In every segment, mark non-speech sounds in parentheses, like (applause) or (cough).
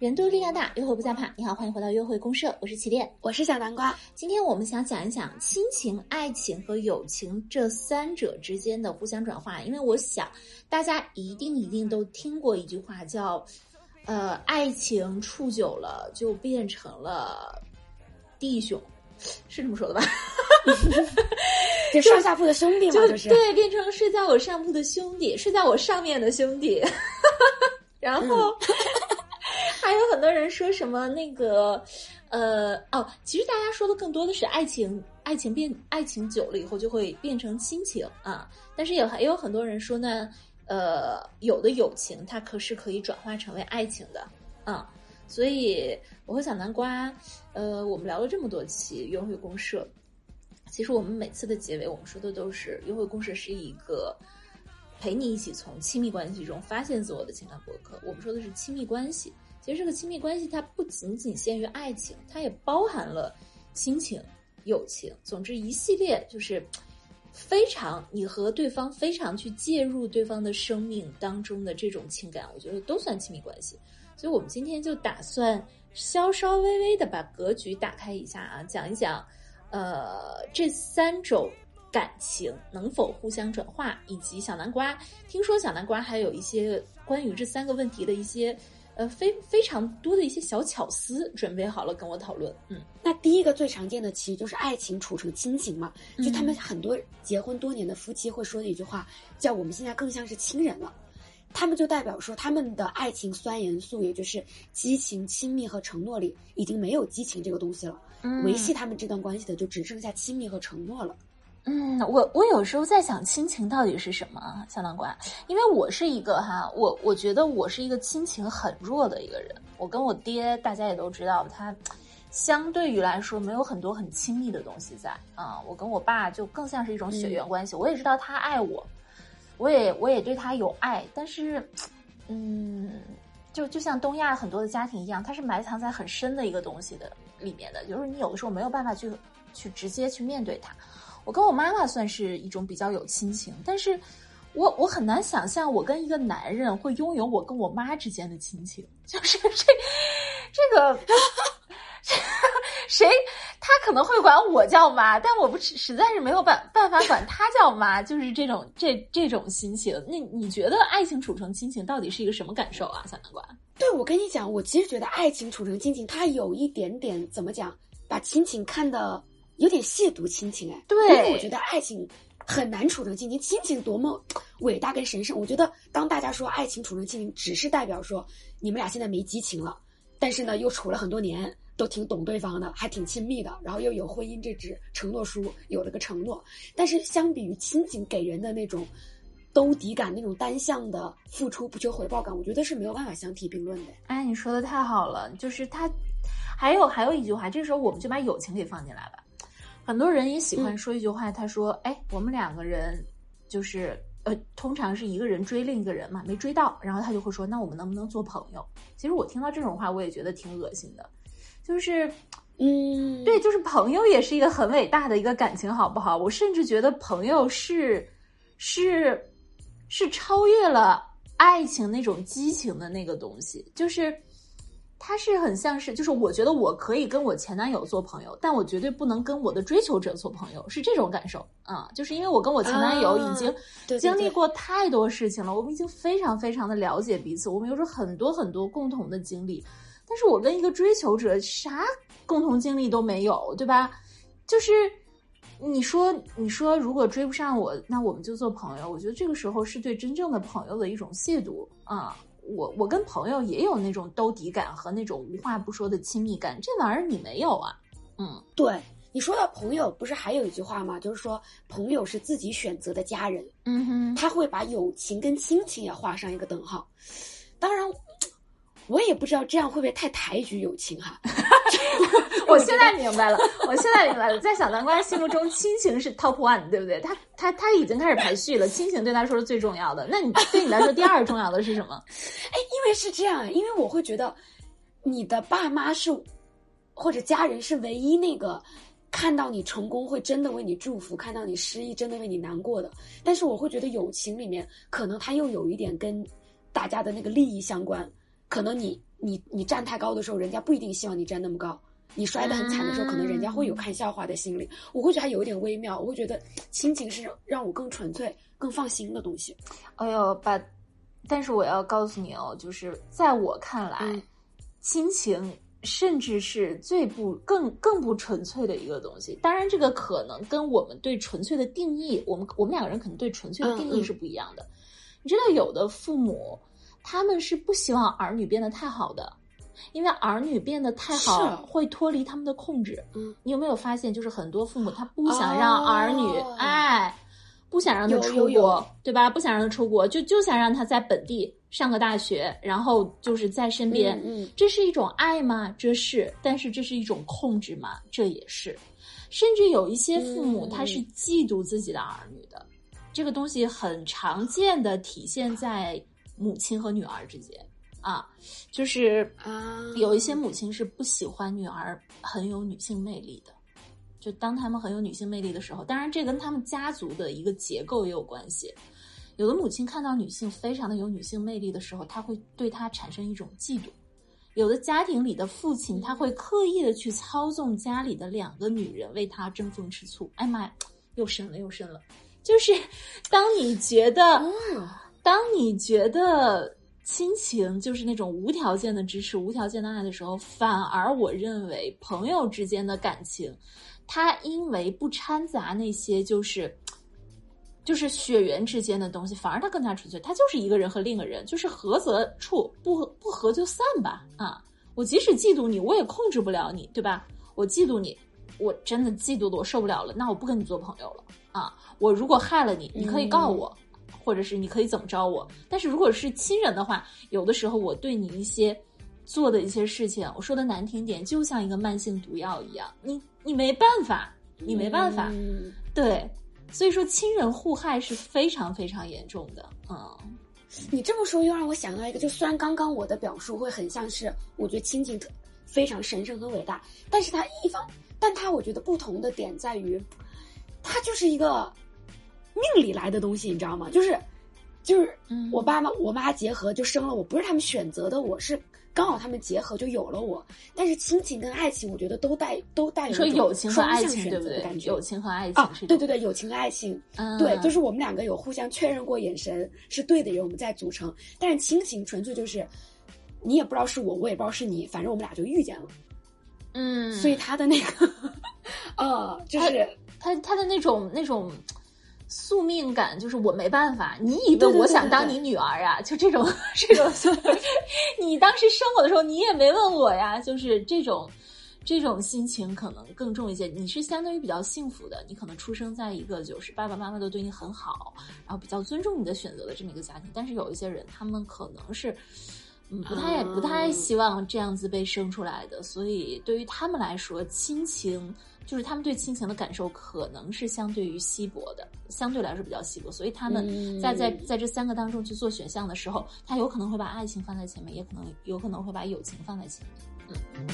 人多力量大，约会不再怕。你好，欢迎回到约会公社，我是起点，我是小南瓜。今天我们想讲一讲亲情、爱情和友情这三者之间的互相转化，因为我想大家一定一定都听过一句话，叫“呃，爱情处久了就变成了弟兄”，是这么说的吧？(laughs) 就上下铺的兄弟嘛，就是对，变成睡在我上铺的兄弟，睡在我上面的兄弟，(laughs) 然后。(laughs) 还有很多人说什么那个，呃，哦，其实大家说的更多的是爱情，爱情变爱情久了以后就会变成亲情啊。但是也也有很多人说呢，呃，有的友情它可是可以转化成为爱情的啊。所以我和小南瓜，呃，我们聊了这么多期约会公社，其实我们每次的结尾我们说的都是约会公社是一个陪你一起从亲密关系中发现自我的情感博客。我们说的是亲密关系。其实这个亲密关系，它不仅仅限于爱情，它也包含了亲情、友情，总之一系列就是非常你和对方非常去介入对方的生命当中的这种情感，我觉得都算亲密关系。所以我们今天就打算稍稍微微的把格局打开一下啊，讲一讲呃这三种感情能否互相转化，以及小南瓜听说小南瓜还有一些关于这三个问题的一些。呃，非非常多的一些小巧思准备好了跟我讨论。嗯，那第一个最常见的其实就是爱情处成亲情嘛，就他们很多结婚多年的夫妻会说的一句话，叫我们现在更像是亲人了。他们就代表说他们的爱情酸盐素，也就是激情、亲密和承诺里已经没有激情这个东西了，维系他们这段关系的就只剩下亲密和承诺了。嗯，我我有时候在想亲情到底是什么，小南瓜，因为我是一个哈，我我觉得我是一个亲情很弱的一个人。我跟我爹，大家也都知道，他相对于来说没有很多很亲密的东西在啊。我跟我爸就更像是一种血缘关系。我也知道他爱我，我也我也对他有爱，但是，嗯，就就像东亚很多的家庭一样，它是埋藏在很深的一个东西的里面的，就是你有的时候没有办法去去直接去面对它。我跟我妈妈算是一种比较有亲情，但是我我很难想象我跟一个男人会拥有我跟我妈之间的亲情，就是这这个谁他可能会管我叫妈，但我不实在是没有办办法管他叫妈，就是这种这这种心情。那你觉得爱情处成亲情到底是一个什么感受啊，小南瓜？对，我跟你讲，我其实觉得爱情处成亲情，它有一点点怎么讲，把亲情看得。有点亵渎亲情哎，对，因为我觉得爱情很难处成亲情，亲情多么伟大跟神圣。我觉得当大家说爱情处成亲情，只是代表说你们俩现在没激情了，但是呢又处了很多年，都挺懂对方的，还挺亲密的，然后又有婚姻这纸承诺书，有了个承诺。但是相比于亲情给人的那种兜底感，那种单向的付出不求回报感，我觉得是没有办法相提并论的。哎，你说的太好了，就是他还有还有一句话，这时候我们就把友情给放进来吧。很多人也喜欢说一句话，他说：“哎，我们两个人就是呃，通常是一个人追另一个人嘛，没追到，然后他就会说，那我们能不能做朋友？其实我听到这种话，我也觉得挺恶心的，就是，嗯，对，就是朋友也是一个很伟大的一个感情，好不好？我甚至觉得朋友是是是超越了爱情那种激情的那个东西，就是。”他是很像是，就是我觉得我可以跟我前男友做朋友，但我绝对不能跟我的追求者做朋友，是这种感受啊。就是因为我跟我前男友已经经历过太多事情了，我们已经非常非常的了解彼此，我们有着很多很多共同的经历。但是我跟一个追求者啥共同经历都没有，对吧？就是你说你说如果追不上我，那我们就做朋友。我觉得这个时候是对真正的朋友的一种亵渎啊。我我跟朋友也有那种兜底感和那种无话不说的亲密感，这玩意儿你没有啊？嗯，对，你说到朋友，不是还有一句话吗？就是说朋友是自己选择的家人。嗯哼，他会把友情跟亲情也画上一个等号。当然。我也不知道这样会不会太抬举友情哈。(laughs) 我现在明白了，我现在明白了，在小南瓜心目中，亲情是 top one，对不对？他他他已经开始排序了，亲情对他说是最重要的。那你对你来说，第二重要的是什么？哎，因为是这样，因为我会觉得，你的爸妈是或者家人是唯一那个看到你成功会真的为你祝福，看到你失意真的为你难过的。但是我会觉得友情里面可能他又有一点跟大家的那个利益相关，可能你你你站太高的时候，人家不一定希望你站那么高。你摔得很惨的时候，可能人家会有看笑话的心理。我会觉得还有一点微妙，我会觉得亲情是让我更纯粹、更放心的东西。哎呦，把，但是我要告诉你哦，就是在我看来，嗯亲情甚至是最不更更不纯粹的一个东西。当然，这个可能跟我们对纯粹的定义，我们我们两个人可能对纯粹的定义是不一样的。你知道，有的父母他们是不希望儿女变得太好的。因为儿女变得太好，会脱离他们的控制。嗯，你有没有发现，就是很多父母他不想让儿女，哦哎，不想让他出国，对吧？不想让他出国，就就想让他在本地上个大学，然后就是在身边。嗯嗯这是一种爱吗？这是，但是这是一种控制吗？这也是。甚至有一些父母嗯他是嫉妒自己的儿女的，这个东西很常见的体现在母亲和女儿之间啊，就是啊，有一些母亲是不喜欢女儿很有女性魅力的，就当她们很有女性魅力的时候，当然这跟他们家族的一个结构也有关系。有的母亲看到女性非常的有女性魅力的时候，她会对她产生一种嫉妒。有的家庭里的父亲，他会刻意的去操纵家里的两个女人为他争风吃醋。哎妈呀，又深了又深了。就是当你觉得哦当你觉得亲情就是那种无条件的支持、无条件的爱的时候，反而我认为朋友之间的感情，它因为不掺杂那些就是就是血缘之间的东西，反而它更加纯粹。它就是一个人和另一个人，就是合则处，不合不合就散吧。啊，我即使嫉妒你，我也控制不了你，对吧？我嫉妒你，我真的嫉妒的我受不了了，那我不跟你做朋友了啊！我如果害了你，你可以告我。或者是你可以怎么着我，但是如果是亲人的话，有的时候我对你一些做的一些事情，我说的难听点，就像一个慢性毒药一样，你你没办法，你没办法，嗯。对，所以说亲人互害是非常非常严重的，嗯。你这么说又让我想到一个，就虽然刚刚我的表述会很像是，我觉得亲情特非常神圣和伟大，但是它一方，但它我觉得不同的点在于，它就是一个命里来的东西，你知道吗？就是就是嗯我爸妈我妈结合就生了我，不是他们选择的，我是刚好他们结合就有了我。但是亲情跟爱情，我觉得都带都带有说友情和爱情对不对感？觉。友情和爱啊情啊，对对对，友情和爱情，嗯，对，就是我们两个有互相确认过眼神是对的人，我们再组成。但是亲情纯粹就是，你也不知道是我，我也不知道是你，反正我们俩就遇见了。嗯，所以他的那个，(laughs) 呃，就是他他的那种那种宿命感，就是我没办法。你以为我想当你女儿啊？(laughs) 就这种 (laughs) 这种，(laughs) 你当时生我的时候，你也没问我呀。就是这种这种心情可能更重一些。你是相对于比较幸福的，你可能出生在一个就是爸爸妈妈都对你很好，然后比较尊重你的选择的这么一个家庭。但是有一些人，他们可能是。嗯，不太不太嗯希望这样子被生出来的，所以对于他们来说，亲情就是他们对亲情的感受可能是相对于稀薄的，相对来说比较稀薄，所以他们嗯在在在这三个当中去做选项的时候，他有可能会把爱情放在前面，也可能有可能会把友情放在前面。嗯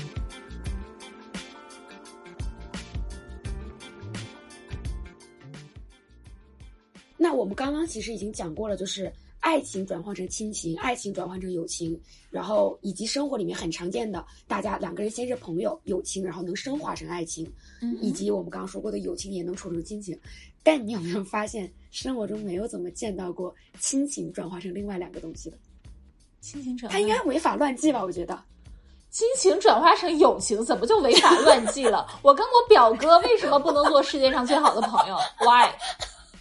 那我们刚刚其实已经讲过了，就是爱情转换成亲情，爱情转换成友情，然后以及生活里面很常见的，大家两个人先是朋友，友情，然后能升华成爱情，嗯以及我们刚刚说过的友情也能处成亲情。但你有没有发现，生活中没有怎么见到过亲情转化成另外两个东西的？亲情转他应该违法乱纪吧？我觉得。亲情转化成友情，怎么就违法乱纪了？(laughs) 我跟我表哥为什么不能做世界上最好的朋友？Why？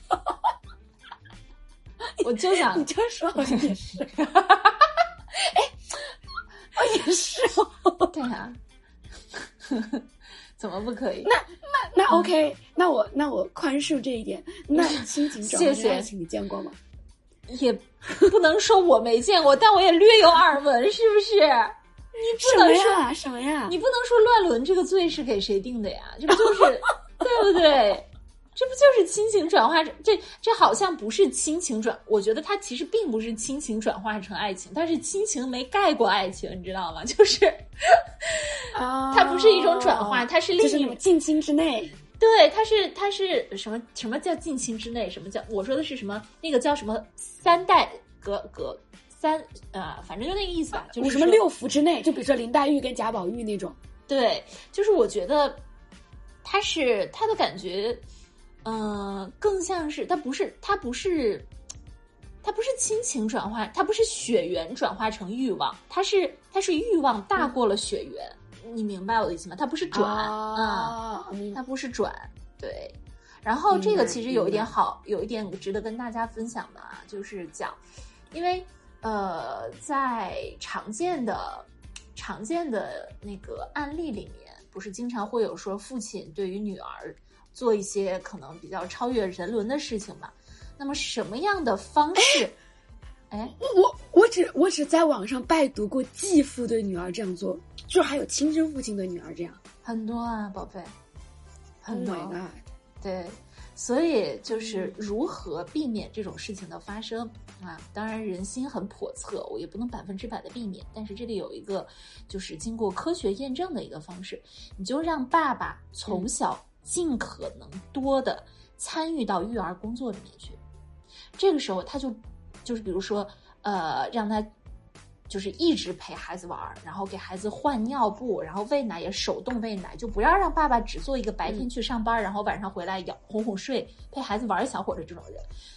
(laughs) 我就想你就说好像也是。哎，(laughs) 我也是哦。对啊、(laughs) 怎么不可以？那那那 OK，那我那我宽恕这一点。(laughs) 那亲情转化谢谢成爱情，你见过吗？也不能说我没见过，(laughs) 但我也略有耳闻，是不是？你不能说，么呀？什么呀？你不能说乱伦这个罪是给谁定的呀？这不就是对不对？这不就是亲情转化成这这好像不是亲情转，我觉得它其实并不是亲情转化成爱情，它是亲情没盖过爱情，你知道吗？就是啊，它不是一种转化，它是另一种近亲之内。对，它是它是什么什么叫近亲之内？什么叫我说的是什么？那个叫什么三代隔隔三啊，反正就那个意思吧，就是什么六福之内，就比如说林黛玉跟贾宝玉那种。对，就是我觉得他是他的感觉。嗯，更像是它不是它不是，它不是亲情转化，它不是血缘转化成欲望，它是它是欲望大过了血缘，你明白我的意思吗？它不是转啊，它不是转，对。然后这个其实有一点好，有一点值得跟大家分享的啊，就是讲，因为呃，在常见的常见的那个案例里面，不是经常会有说父亲对于女儿。做一些可能比较超越人伦的事情吧。那么什么样的方式？哎，我我只我只在网上拜读过继父对女儿这样做，就还有亲生父亲对女儿这样，很多啊，宝贝，很多。对，所以就是如何避免这种事情的发生啊？当然人心很叵测，我也不能百分之百的避免。但是这里有一个就是经过科学验证的一个方式，你就让爸爸从小。尽可能多的参与到育儿工作里面去，这个时候他就就是比如说呃让他就是一直陪孩子玩，然后给孩子换尿布，然后喂奶也手动喂奶，就不要让爸爸只做一个白天去上班，然后晚上回来咬哄哄睡陪孩子玩一小会儿的这种人，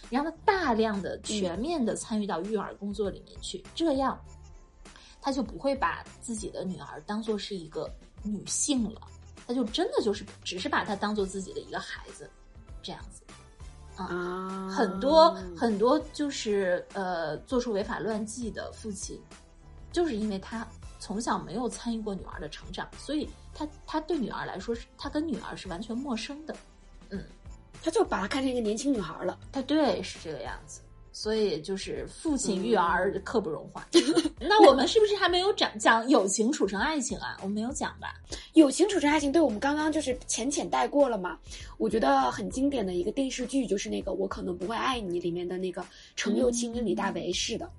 你让他大量的全面的参与到育儿工作里面去，这样他就不会把自己的女儿当做是一个女性了。他就真的就是只是把他当做自己的一个孩子，这样子，啊，很多很多就是呃做出违法乱纪的父亲，就是因为他从小没有参与过女儿的成长，所以他他对女儿来说是他跟女儿是完全陌生的，嗯，他就把她看成一个年轻女孩了，他对是这个样子。所以就是父亲育儿刻不容缓。(laughs) 那我们是不是还没有讲讲友情处成爱情啊？我们没有讲吧？友情处成爱情，对我们刚刚就是浅浅带过了嘛。我觉得很经典的一个电视剧就是那个《我可能不会爱你》里面的那个程又青跟李大为是的。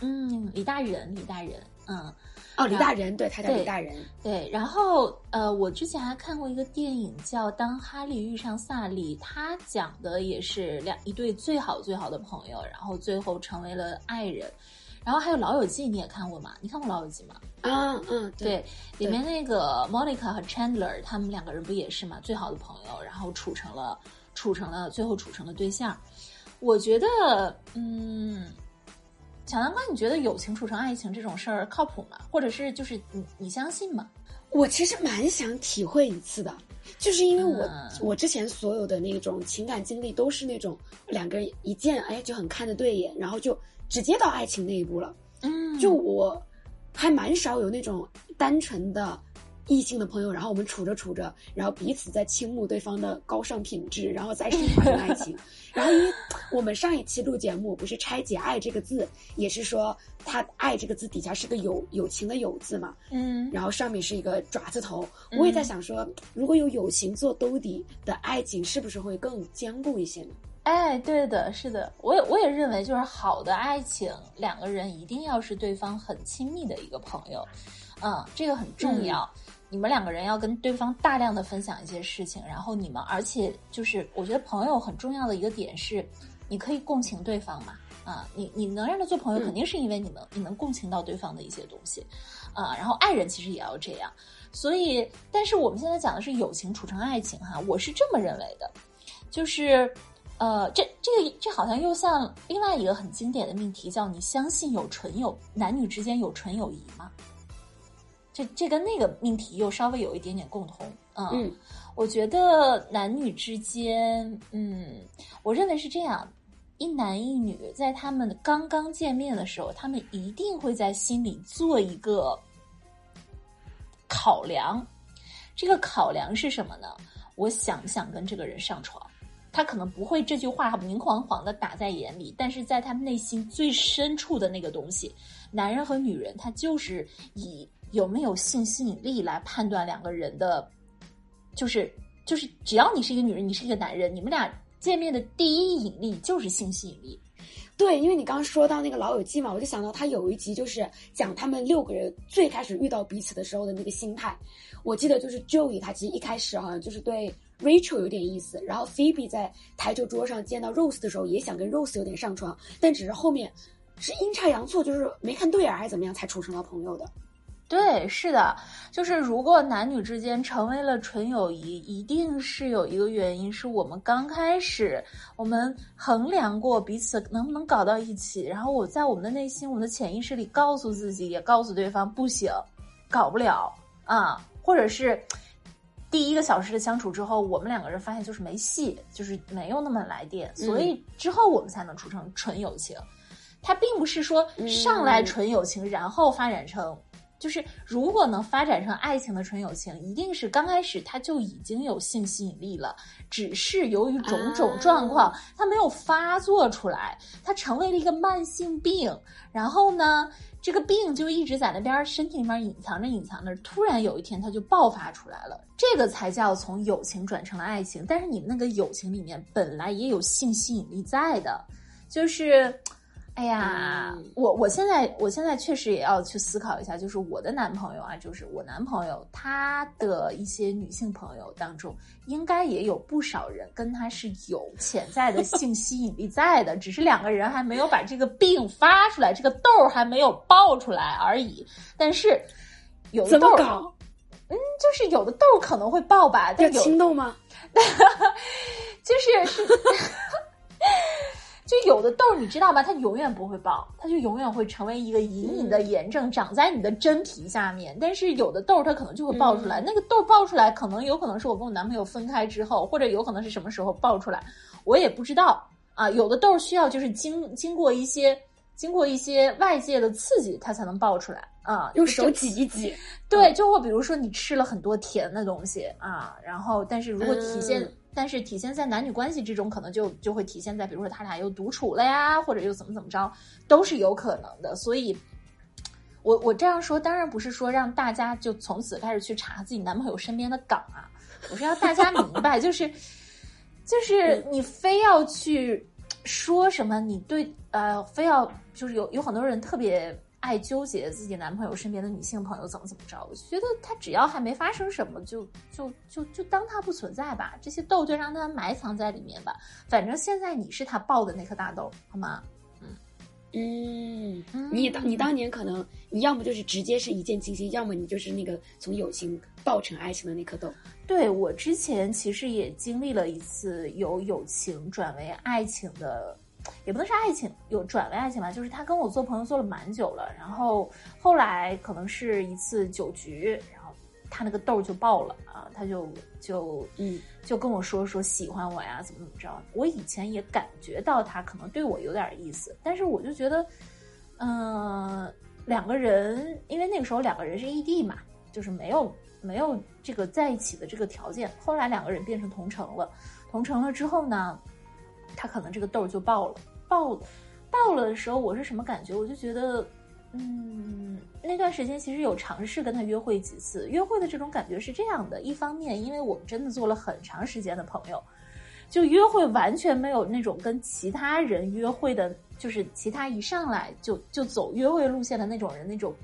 嗯，李大人，李大人，嗯。哦，李大人，对他叫李大人。对，然后呃，我之前还看过一个电影叫《当哈利遇上萨利》，他讲的也是两一对最好最好的朋友，然后最后成为了爱人。然后还有《老友记》，你也看过吗？你看过《老友记》吗？啊，嗯，对，里面那个 Monica 和 Chandler 他们两个人不也是嘛，最好的朋友，然后处成了处成了最后处成了对象。我觉得，嗯。小南瓜，你觉得友情处成爱情这种事儿靠谱吗？或者是就是你你相信吗？我其实蛮想体会一次的，就是因为我我之前所有的那种情感经历都是那种两个人一见哎就很看得对眼，然后就直接到爱情那一步了。嗯，就我还蛮少有那种单纯的。异性的朋友，然后我们处着处着，然后彼此在倾慕对方的高尚品质，然后再升华成爱情。(laughs) 然后因为我们上一期录节目不是拆解“爱”这个字，也是说他“爱”这个字底下是个友友情的“友”字嘛，嗯，然后上面是一个爪子头。我也在想说，如果有友情做兜底的爱情，是不是会更坚固一些呢？哎，对的，是的，我也我也认为，就是好的爱情，两个人一定要是对方很亲密的一个朋友，嗯，这个很重要。你们两个人要跟对方大量的分享一些事情，然后你们，而且就是我觉得朋友很重要的一个点是，你可以共情对方嘛，啊，你你能让他做朋友，肯定是因为你能你能共情到对方的一些东西，啊，然后爱人其实也要这样，所以，但是我们现在讲的是友情处成爱情哈，我是这么认为的，就是，呃，这这个这好像又像另外一个很经典的命题，叫你相信有纯友男女之间有纯友谊吗？这这跟那个命题又稍微有一点点共同，嗯，我觉得男女之间，嗯，我认为是这样，一男一女在他们刚刚见面的时候，他们一定会在心里做一个考量，这个考量是什么呢？我想不想跟这个人上床？他可能不会这句话明晃晃的打在眼里，但是在他们内心最深处的那个东西，男人和女人他就是以。有没有性吸引力来判断两个人的，就是就是只要你是一个女人，你是一个男人，你们俩见面的第一引力就是性吸引力。对，因为你刚刚说到那个《老友记》嘛，我就想到他有一集就是讲他们六个人最开始遇到彼此的时候的那个心态。我记得就是 Joey 他其实一开始好像就是对 Rachel 有点意思，然后 Phoebe 在台球桌上见到 Rose 的时候也想跟 Rose 有点上床，但只是后面是阴差阳错，就是没看对眼还是怎么样才处成了朋友的。对，是的，就是如果男女之间成为了纯友谊，一定是有一个原因，是我们刚开始我们衡量过彼此能不能搞到一起，然后我在我们的内心、我们的潜意识里告诉自己，也告诉对方不行，搞不了啊，或者是第一个小时的相处之后，我们两个人发现就是没戏，就是没有那么来电，所以之后我们才能处成纯友情。它并不是说上来纯友情，然后发展成。就是如果能发展成爱情的纯友情，一定是刚开始他就已经有性吸引力了，只是由于种种状况，他没有发作出来，他成为了一个慢性病。然后呢，这个病就一直在那边身体里面隐藏着，隐藏着，突然有一天他就爆发出来了，这个才叫从友情转成了爱情。但是你们那个友情里面本来也有性吸引力在的，就是。哎呀，我我现在我现在确实也要去思考一下，就是我的男朋友啊，就是我男朋友他的一些女性朋友当中，应该也有不少人跟他是有潜在的性吸引力在的，只是两个人还没有把这个病发出来，这个痘儿还没有爆出来而已。但是有的痘儿，嗯，就是有的痘儿可能会爆吧？要心动吗？(laughs) 就是是。就有的痘儿，你知道吗？它永远不会爆，它就永远会成为一个隐隐的炎症，长在你的真皮下面。但是有的痘儿，它可能就会爆出来。那个痘儿爆出来，可能有可能是我跟我男朋友分开之后，或者有可能是什么时候爆出来，我也不知道啊。有的痘儿需要就是经经过一些经过一些外界的刺激，它才能爆出来啊。用手挤一挤，对，就会比如说你吃了很多甜的东西啊，然后但是如果体现。但是体现在男女关系之中，可能就就会体现在，比如说他俩又独处了呀，或者又怎么怎么着，都是有可能的。所以，我我这样说，当然不是说让大家就从此开始去查自己男朋友身边的岗啊，我是要大家明白，就是就是你非要去说什么，你对呃，非要就是有有很多人特别。爱纠结自己男朋友身边的女性朋友怎么怎么着，我觉得他只要还没发生什么，就就就就当他不存在吧。这些痘就让他埋藏在里面吧。反正现在你是他爆的那颗大豆，好吗？嗯嗯，你当你当年可能你要么就是直接是一见倾心，要么你就是那个从友情爆成爱情的那颗豆。对我之前其实也经历了一次由友情转为爱情的。也不能是爱情，有转为爱情吧，就是他跟我做朋友做了蛮久了，然后后来可能是一次酒局，然后他那个痘就爆了啊，他就就嗯就跟我说说喜欢我呀，怎么怎么着。我以前也感觉到他可能对我有点意思，但是我就觉得，嗯，两个人因为那个时候两个人是异地嘛，就是没有没有这个在一起的这个条件。后来两个人变成同城了，同城了之后呢？他可能这个痘就爆了，爆了爆了的时候，我是什么感觉？我就觉得，嗯，那段时间其实有尝试跟他约会几次，约会的这种感觉是这样的：一方面，因为我们真的做了很长时间的朋友，就约会完全没有那种跟其他人约会的，就是其他一上来就就走约会路线的那种人那种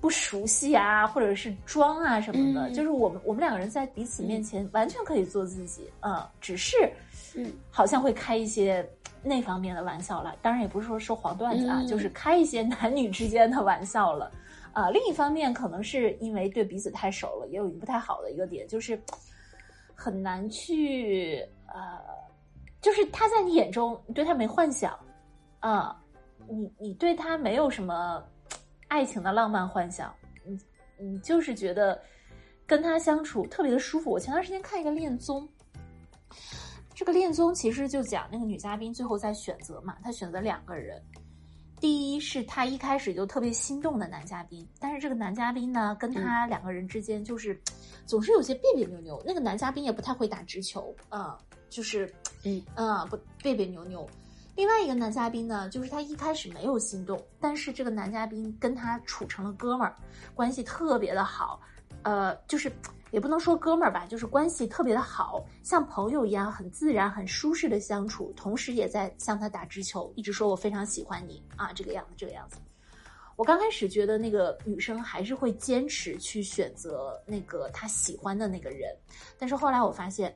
不熟悉啊，或者是装啊什么的，就是我们我们两个人在彼此面前完全可以做自己，嗯，只是。嗯，好像会开一些那方面的玩笑了，当然也不是说说黄段子啊，就是开一些男女之间的玩笑了。啊，另一方面可能是因为对彼此太熟了，也有一个不太好的一个点，就是很难去呃，就是他在你眼中你对他没幻想啊，你你对他没有什么爱情的浪漫幻想，你你就是觉得跟他相处特别的舒服。我前段时间看一个恋综。这个恋综其实就讲那个女嘉宾最后在选择嘛，她选择两个人，第一是她一开始就特别心动的男嘉宾，但是这个男嘉宾呢，跟她两个人之间就是总是有些别别扭扭，那个男嘉宾也不太会打直球啊，就是嗯嗯不别别扭扭。另外一个男嘉宾呢，就是他一开始没有心动，但是这个男嘉宾跟他处成了哥们儿，关系特别的好。呃，就是也不能说哥们儿吧，就是关系特别的好，像朋友一样，很自然、很舒适的相处，同时也在向他打直球，一直说我非常喜欢你啊，这个样子，这个样子。我刚开始觉得那个女生还是会坚持去选择那个她喜欢的那个人，但是后来我发现，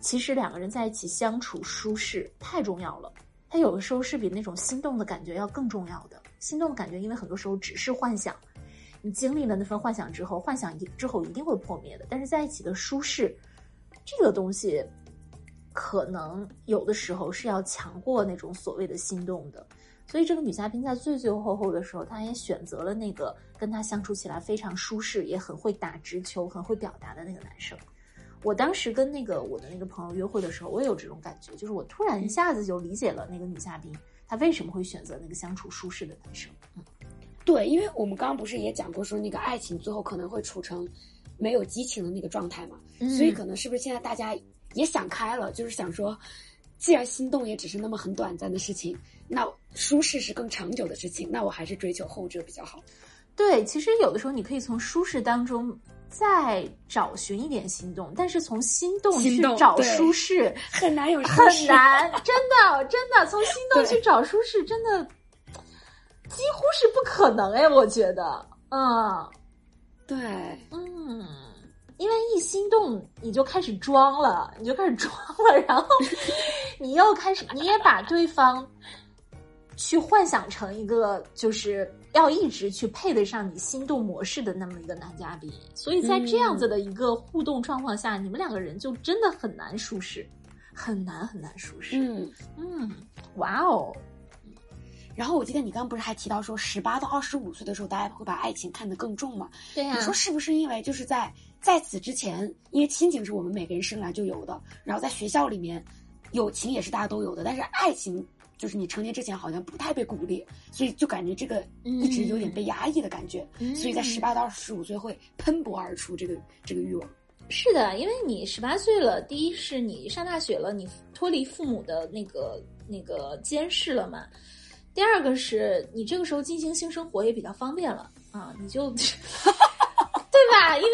其实两个人在一起相处舒适太重要了。他有的时候是比那种心动的感觉要更重要的。心动的感觉，因为很多时候只是幻想。你经历了那份幻想之后，幻想一之后一定会破灭的。但是在一起的舒适，这个东西，可能有的时候是要强过那种所谓的心动的。所以这个女嘉宾在最最后后的时候，她也选择了那个跟她相处起来非常舒适，也很会打直球、很会表达的那个男生。我当时跟那个我的那个朋友约会的时候，我也有这种感觉，就是我突然一下子就理解了那个女嘉宾她为什么会选择那个相处舒适的男生。嗯。对，因为我们刚刚不是也讲过，说那个爱情最后可能会处成没有激情的那个状态嘛，所以可能是不是现在大家也想开了，就是想说，既然心动也只是那么很短暂的事情，那舒适是更长久的事情，那我还是追求后者比较好。对，其实有的时候你可以从舒适当中再找寻一点心动，但是从心动去找舒适很难有很难，真的真的从心动去找舒适真的。几乎是不可能哎，我觉得，嗯，对，嗯，因为一心动你就开始装了，你就开始装了，然后你又开始，你也把对方去幻想成一个就是要一直去配得上你心动模式的那么一个男嘉宾，所以在这样子的一个互动状况下，你们两个人就真的很难舒适，很难很难舒适。嗯。嗯，哇哦。然后我记得你刚刚不是还提到说，十八到二十五岁的时候，大家会把爱情看得更重嘛？对呀。你说是不是因为就是在在此之前，因为亲情是我们每个人生来就有的，然后在学校里面，友情也是大家都有的，但是爱情就是你成年之前好像不太被鼓励，所以就感觉这个一直有点被压抑的感觉，所以在十八到二十五岁会喷薄而出这个这个欲望。是的，因为你十八岁了，第一是你上大学了，你脱离父母的那个那个监视了嘛。第二个是你这个时候进行性生活也比较方便了啊，你就，(laughs) 对吧？因为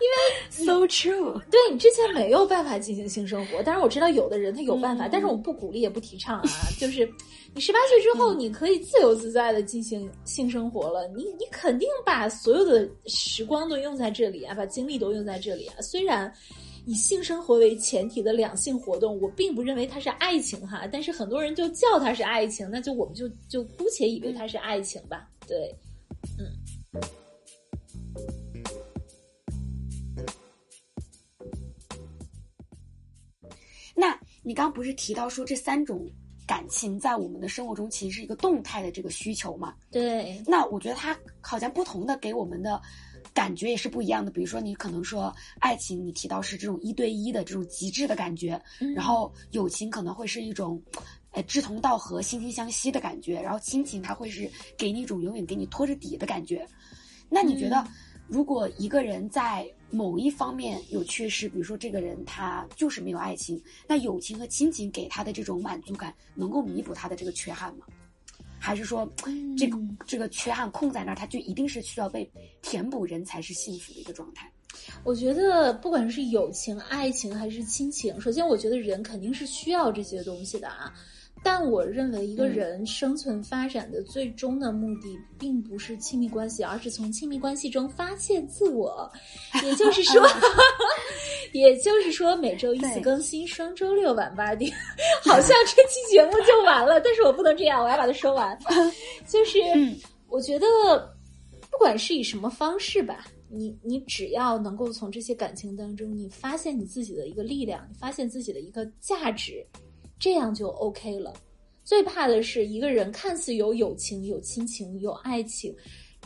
因为 so true，对你之前没有办法进行性生活，但是我知道有的人他有办法，但是我不鼓励也不提倡啊。(laughs) 就是你十八岁之后，你可以自由自在的进行性生活了，你你肯定把所有的时光都用在这里啊，把精力都用在这里啊，虽然。以性生活为前提的两性活动，我并不认为它是爱情哈，但是很多人就叫它是爱情，那就我们就就姑且以为它是爱情吧。对，嗯。那你刚不是提到说这三种感情在我们的生活中其实是一个动态的这个需求嘛？对。那我觉得它好像不同的给我们的。感觉也是不一样的，比如说你可能说爱情，你提到是这种一对一的这种极致的感觉，然后友情可能会是一种，呃志同道合、惺惺相惜的感觉，然后亲情它会是给你一种永远给你托着底的感觉。那你觉得，如果一个人在某一方面有缺失，比如说这个人他就是没有爱情，那友情和亲情给他的这种满足感，能够弥补他的这个缺憾吗？还是说，这个这个缺憾空在那儿，它就一定是需要被填补，人才是幸福的一个状态。我觉得，不管是友情、爱情还是亲情，首先，我觉得人肯定是需要这些东西的啊。但我认为，一个人生存发展的最终的目的，并不是亲密关系，而是从亲密关系中发现自我。也就是说，(laughs) 也就是说，每周一次更新，双周六晚八点，(laughs) 好像这期节目就完了。但是我不能这样，我要把它说完。(laughs) 就是，我觉得，不管是以什么方式吧，你你只要能够从这些感情当中，你发现你自己的一个力量，你发现自己的一个价值。这样就 OK 了。最怕的是一个人看似有友情、有亲情、有爱情，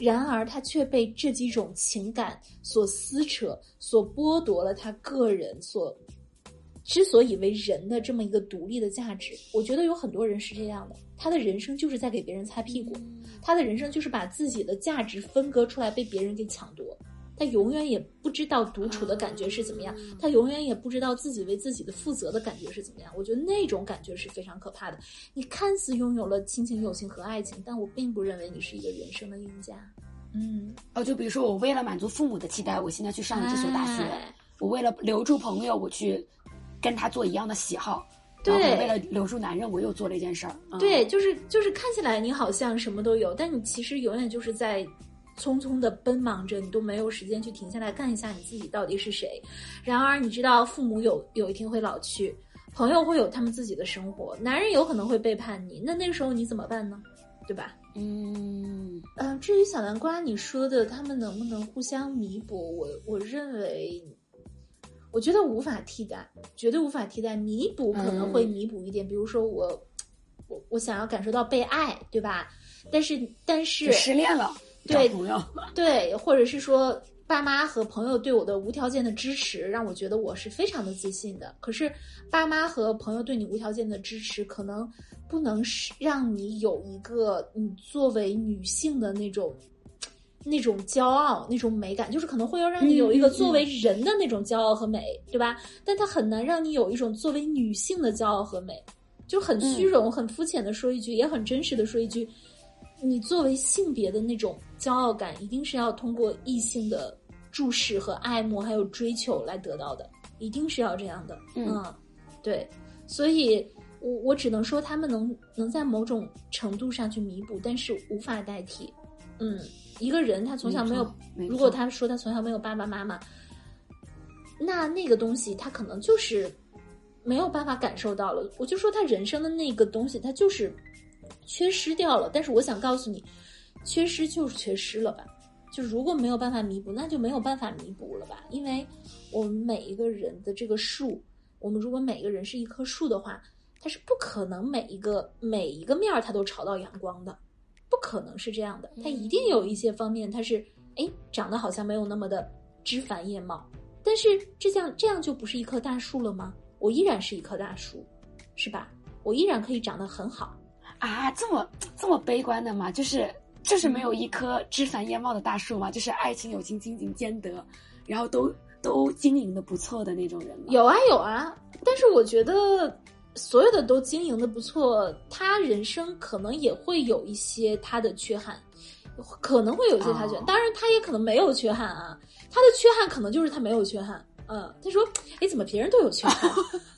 然而他却被这几种情感所撕扯、所剥夺了他个人所之所以为人的这么一个独立的价值。我觉得有很多人是这样的，他的人生就是在给别人擦屁股，他的人生就是把自己的价值分割出来被别人给抢夺。他永远也不知道独处的感觉是怎么样，他永远也不知道自己为自己的负责的感觉是怎么样。我觉得那种感觉是非常可怕的。你看似拥有了亲情、友情和爱情，但我并不认为你是一个人生的赢家。嗯，哦，就比如说我为了满足父母的期待，我现在去上了这所大学；哎我为了留住朋友，我去跟他做一样的喜好。对我为了留住男人，我又做了一件事儿。嗯、对，就是就是看起来你好像什么都有，但你其实永远就是在匆匆的奔忙着，你都没有时间去停下来看一下你自己到底是谁。然而你知道，父母有有一天会老去，朋友会有他们自己的生活，男人有可能会背叛你，那那个时候你怎么办呢？对吧？嗯，嗯、至于小南瓜你说的他们能不能互相弥补，我我认为，我觉得无法替代，绝对无法替代。弥补可能会弥补一点，比如说我我我想要感受到被爱，对吧？但是但是失恋了，对找朋友。(laughs) 对，或者是说爸妈和朋友对我的无条件的支持，让我觉得我是非常的自信的。可是爸妈和朋友对你无条件的支持，可能不能是让你有一个你作为女性的那种。那种骄傲，那种美感，就是可能会要让你有一个作为人的那种骄傲和美，对吧？但它很难让你有一种作为女性的骄傲和美，就很虚荣、很肤浅的说一句，也很真实的说一句，你作为性别的那种骄傲感，一定是要通过异性的注视和爱慕，还有追求来得到的，一定是要这样的。嗯对，所以我我只能说他们能能在某种程度上去弥补，但是无法代替。嗯，一个人他从小没有，如果他说他从小没有爸爸妈妈，那那个东西他可能就是没有办法感受到了。我就说他人生的那个东西，他就是缺失掉了。但是我想告诉你，缺失就是缺失了吧。就如果没有办法弥补，那就没有办法弥补了吧。因为我们每一个人的这个树，我们如果每个人是一棵树的话，它是不可能每一个每一个面儿它都朝到阳光的，不可能是这样的。它一定有一些方面它是哎长得好像没有那么的枝繁叶茂，但是这样这样就不是一棵大树了吗？我依然是一棵大树，是吧？我依然可以长得很好。啊，这么这么悲观的吗？就是就是没有一棵枝繁叶茂的大树吗？就是爱情、友情、亲情兼得，然后都都经营的不错的那种人吗？有啊有啊，但是我觉得所有的都经营的不错，他人生可能也会有一些他的缺憾，可能会有一些他缺憾，哦当然他也可能没有缺憾啊，他的缺憾可能就是他没有缺憾。嗯，他说：“哎，怎么别人都有缺憾，(laughs)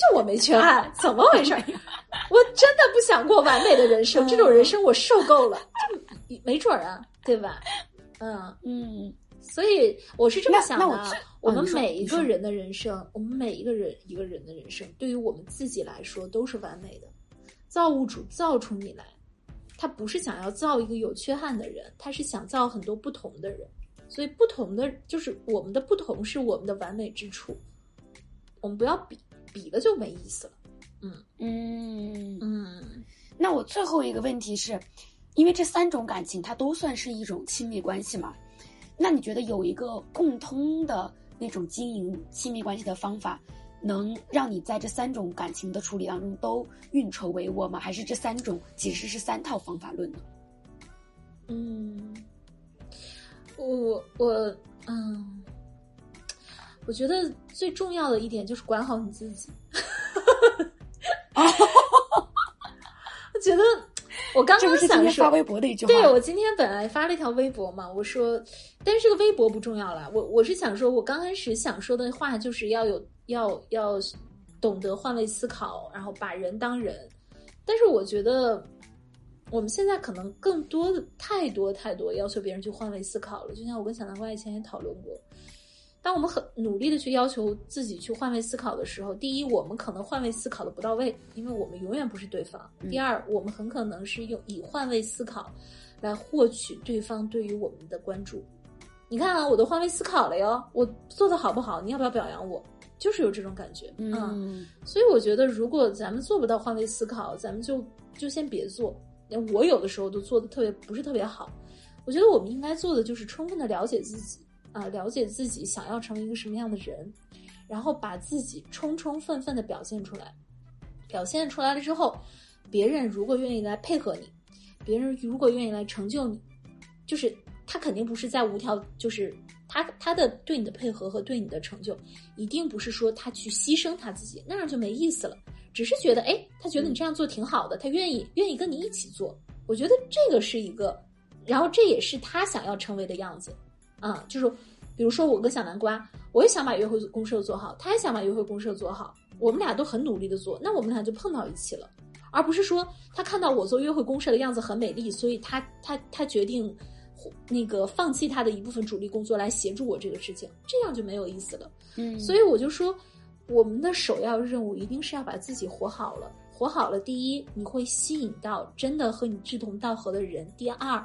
就我没缺憾？(laughs) 怎么回事？(laughs) 我真的不想过完美的人生，这种人生我受够了，(laughs) 就没准儿啊，对吧？嗯，嗯，所以我是这么想的啊我，我们每一个人的人生，我们每一个人一个人的人生，对于我们自己来说都是完美的。造物主造出你来，他不是想要造一个有缺憾的人，他是想造很多不同的人。所以不同的就是我们的不同是我们的完美之处，我们不要比，比了就没意思了。嗯，嗯嗯那我最后一个问题是，因为这三种感情它都算是一种亲密关系嘛，那你觉得有一个共通的那种经营亲密关系的方法，能让你在这三种感情的处理当中都运筹帷幄吗？还是这三种其实是三套方法论呢？嗯，我我嗯，我觉得最重要的一点就是管好你自己。(laughs) (laughs) 我觉得我刚刚想说天发微博的一句话。对我今天本来发了一条微博嘛，我说，但是这个微博不重要了。我我是想说，我刚开始想说的话就是要有要要懂得换位思考，然后把人当人。但是我觉得我们现在可能更多的太多太多要求别人去换位思考了。就像我跟小南瓜以前也讨论过，当我们很努力的去要求自己去换位思考的时候，第一，我们可能换位思考的不到位，因为我们永远不是对方；第二，我们很可能是用以换位思考来获取对方对于我们的关注。你看啊，我都换位思考了哟，我做的好不好？你要不要表扬我？就是有这种感觉，嗯，所以我觉得，如果咱们做不到换位思考，咱们就就先别做。我有的时候都做的特别不是特别好。我觉得我们应该做的就是充分的了解自己啊，了解自己想要成为一个什么样的人，然后把自己充充分分的表现出来。表现出来了之后，别人如果愿意来配合你，别人如果愿意来成就你，就是他肯定不是在无条，就是他他的对你的配合和对你的成就，一定不是说他去牺牲他自己，那样就没意思了。只是觉得，哎，他觉得你这样做挺好的，他愿意愿意跟你一起做。我觉得这个是一个然后这也是他想要成为的样子，啊、就是比如说我跟小南瓜，我也想把约会公社做好，他也想把约会公社做好，我们俩都很努力的做，那我们俩就碰到一起了，而不是说他看到我做约会公社的样子很美丽，所以他他他决定那个放弃他的一部分主力工作来协助我这个事情，这样就没有意思了。嗯，所以我就说，我们的首要任务一定是要把自己活好了。活好了，第一，你会吸引到真的和你志同道合的人；第二，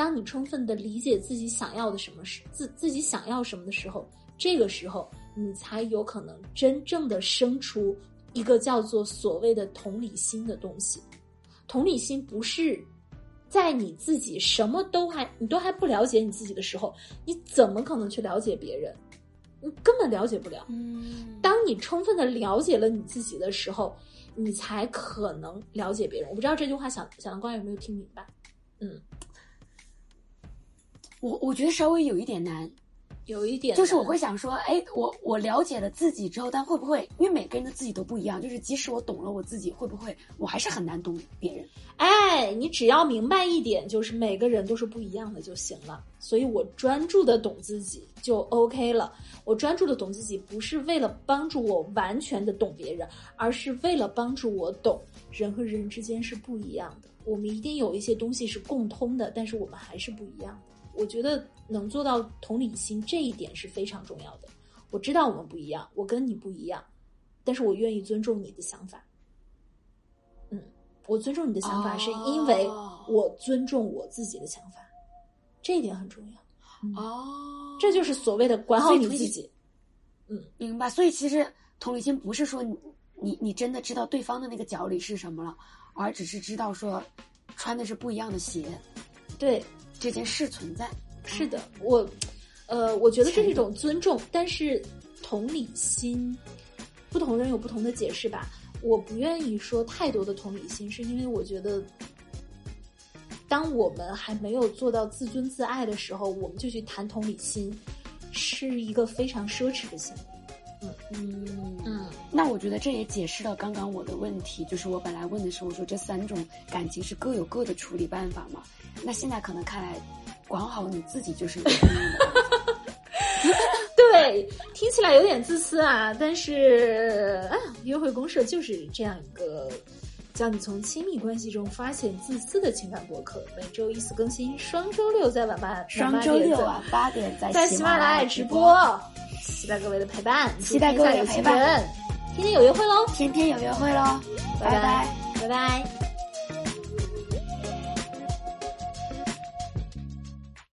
当你充分的理解自己想要的什么时，自自己想要什么的时候，这个时候你才有可能真正的生出一个叫做所谓的同理心的东西。同理心不是在你自己什么都还你都还不了解你自己的时候，你怎么可能去了解别人？你根本了解不了。嗯，当你充分的了解了你自己的时候，你才可能了解别人。我不知道这句话小小南瓜有没有听明白？嗯，我我觉得稍微有一点难，有一点就是我会想说，哎，我我了解了自己之后，但会不会因为每个人的自己都不一样，就是即使我懂了我自己，会不会我还是很难懂别人？哎，你只要明白一点，就是每个人都是不一样的就行了。所以我专注的懂自己就 OK 了。我专注的懂自己，不是为了帮助我完全的懂别人，而是为了帮助我懂人和人之间是不一样的。我们一定有一些东西是共通的，但是我们还是不一样的。我觉得能做到同理心这一点是非常重要的。我知道我们不一样，我跟你不一样，但是我愿意尊重你的想法。嗯，我尊重你的想法，是因为哦我尊重我自己的想法，这一点很重要。哦，这就是所谓的管好你自己。嗯明白。所以其实同理心不是说你你你真的知道对方的那个脚里是什么了，而只是知道说穿的是不一样的鞋对，这件事存在。是的，我，呃，我觉得这是一种尊重，但是同理心，不同人有不同的解释吧。我不愿意说太多的同理心，是因为我觉得，当我们还没有做到自尊自爱的时候，我们就去谈同理心，是一个非常奢侈的行为。嗯。嗯，那我觉得这也解释了刚刚我的问题，就是我本来问的时候我说这三种感情是各有各的处理办法嘛，那现在可能看来，管好你自己就是。(laughs) 对，听起来有点自私啊，但是，啊，约会公社就是这样一个教你从亲密关系中发现自私的情感博客，每周一次更新，双周六在晚八双周六晚八点在在喜马拉雅直播，期待各位的陪伴，期待各位的陪伴人，天天有约会喽，天天有约会喽，拜拜拜。拜拜。